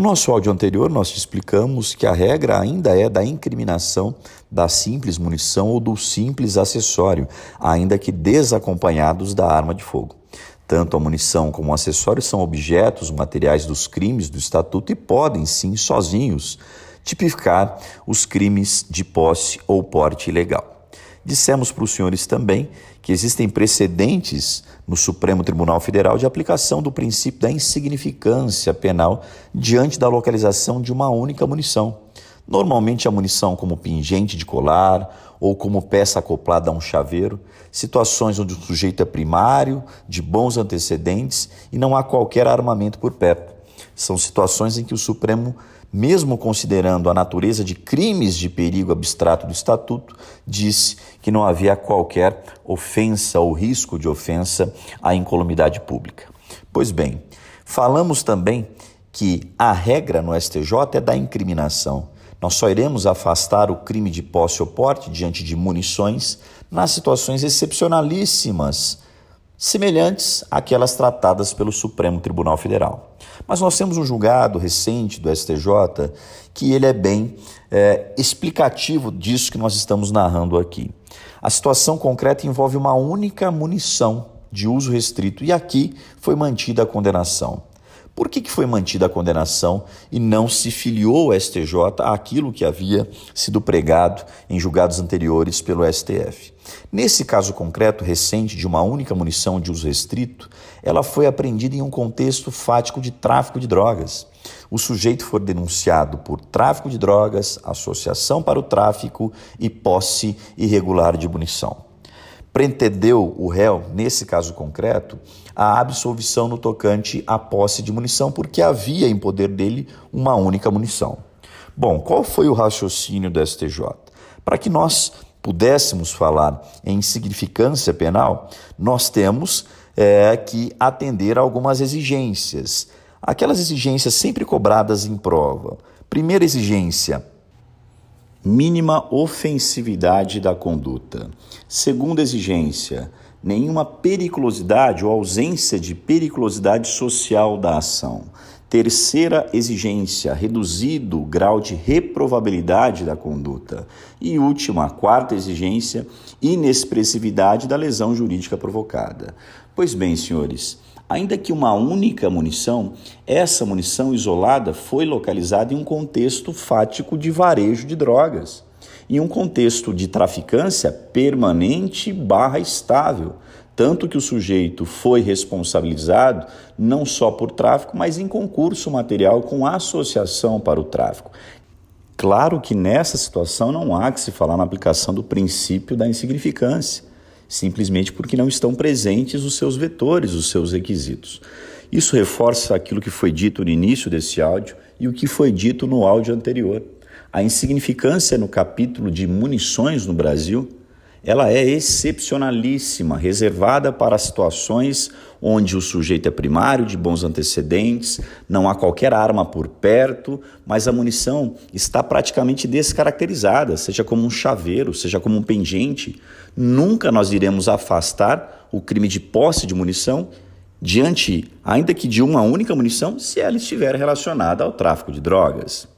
No nosso áudio anterior, nós explicamos que a regra ainda é da incriminação da simples munição ou do simples acessório, ainda que desacompanhados da arma de fogo. Tanto a munição como o acessório são objetos materiais dos crimes do Estatuto e podem, sim, sozinhos, tipificar os crimes de posse ou porte ilegal. Dissemos para os senhores também que existem precedentes no Supremo Tribunal Federal de aplicação do princípio da insignificância penal diante da localização de uma única munição. Normalmente a munição como pingente de colar ou como peça acoplada a um chaveiro, situações onde o sujeito é primário, de bons antecedentes e não há qualquer armamento por perto. São situações em que o Supremo mesmo considerando a natureza de crimes de perigo abstrato do Estatuto, disse que não havia qualquer ofensa ou risco de ofensa à incolumidade pública. Pois bem, falamos também que a regra no STJ é da incriminação. Nós só iremos afastar o crime de posse ou porte diante de munições nas situações excepcionalíssimas semelhantes àquelas tratadas pelo Supremo Tribunal Federal. Mas nós temos um julgado recente do STJ que ele é bem é, explicativo disso que nós estamos narrando aqui. A situação concreta envolve uma única munição de uso restrito e aqui foi mantida a condenação. Por que, que foi mantida a condenação e não se filiou o STJ àquilo que havia sido pregado em julgados anteriores pelo STF? Nesse caso concreto recente de uma única munição de uso restrito, ela foi apreendida em um contexto fático de tráfico de drogas. O sujeito foi denunciado por tráfico de drogas, associação para o tráfico e posse irregular de munição pretendeu o réu, nesse caso concreto, a absolvição no tocante à posse de munição, porque havia em poder dele uma única munição. Bom, qual foi o raciocínio do STJ? Para que nós pudéssemos falar em insignificância penal, nós temos é, que atender a algumas exigências. Aquelas exigências sempre cobradas em prova. Primeira exigência, mínima ofensividade da conduta. Segunda exigência, nenhuma periculosidade ou ausência de periculosidade social da ação. Terceira exigência, reduzido grau de reprovabilidade da conduta. E última, quarta exigência, inexpressividade da lesão jurídica provocada. Pois bem, senhores, Ainda que uma única munição, essa munição isolada foi localizada em um contexto fático de varejo de drogas, em um contexto de traficância permanente barra estável, tanto que o sujeito foi responsabilizado não só por tráfico, mas em concurso material com associação para o tráfico. Claro que nessa situação não há que se falar na aplicação do princípio da insignificância simplesmente porque não estão presentes os seus vetores, os seus requisitos. Isso reforça aquilo que foi dito no início desse áudio e o que foi dito no áudio anterior. A insignificância no capítulo de munições no Brasil ela é excepcionalíssima, reservada para situações onde o sujeito é primário, de bons antecedentes, não há qualquer arma por perto, mas a munição está praticamente descaracterizada, seja como um chaveiro, seja como um pingente. Nunca nós iremos afastar o crime de posse de munição diante, ainda que de uma única munição, se ela estiver relacionada ao tráfico de drogas.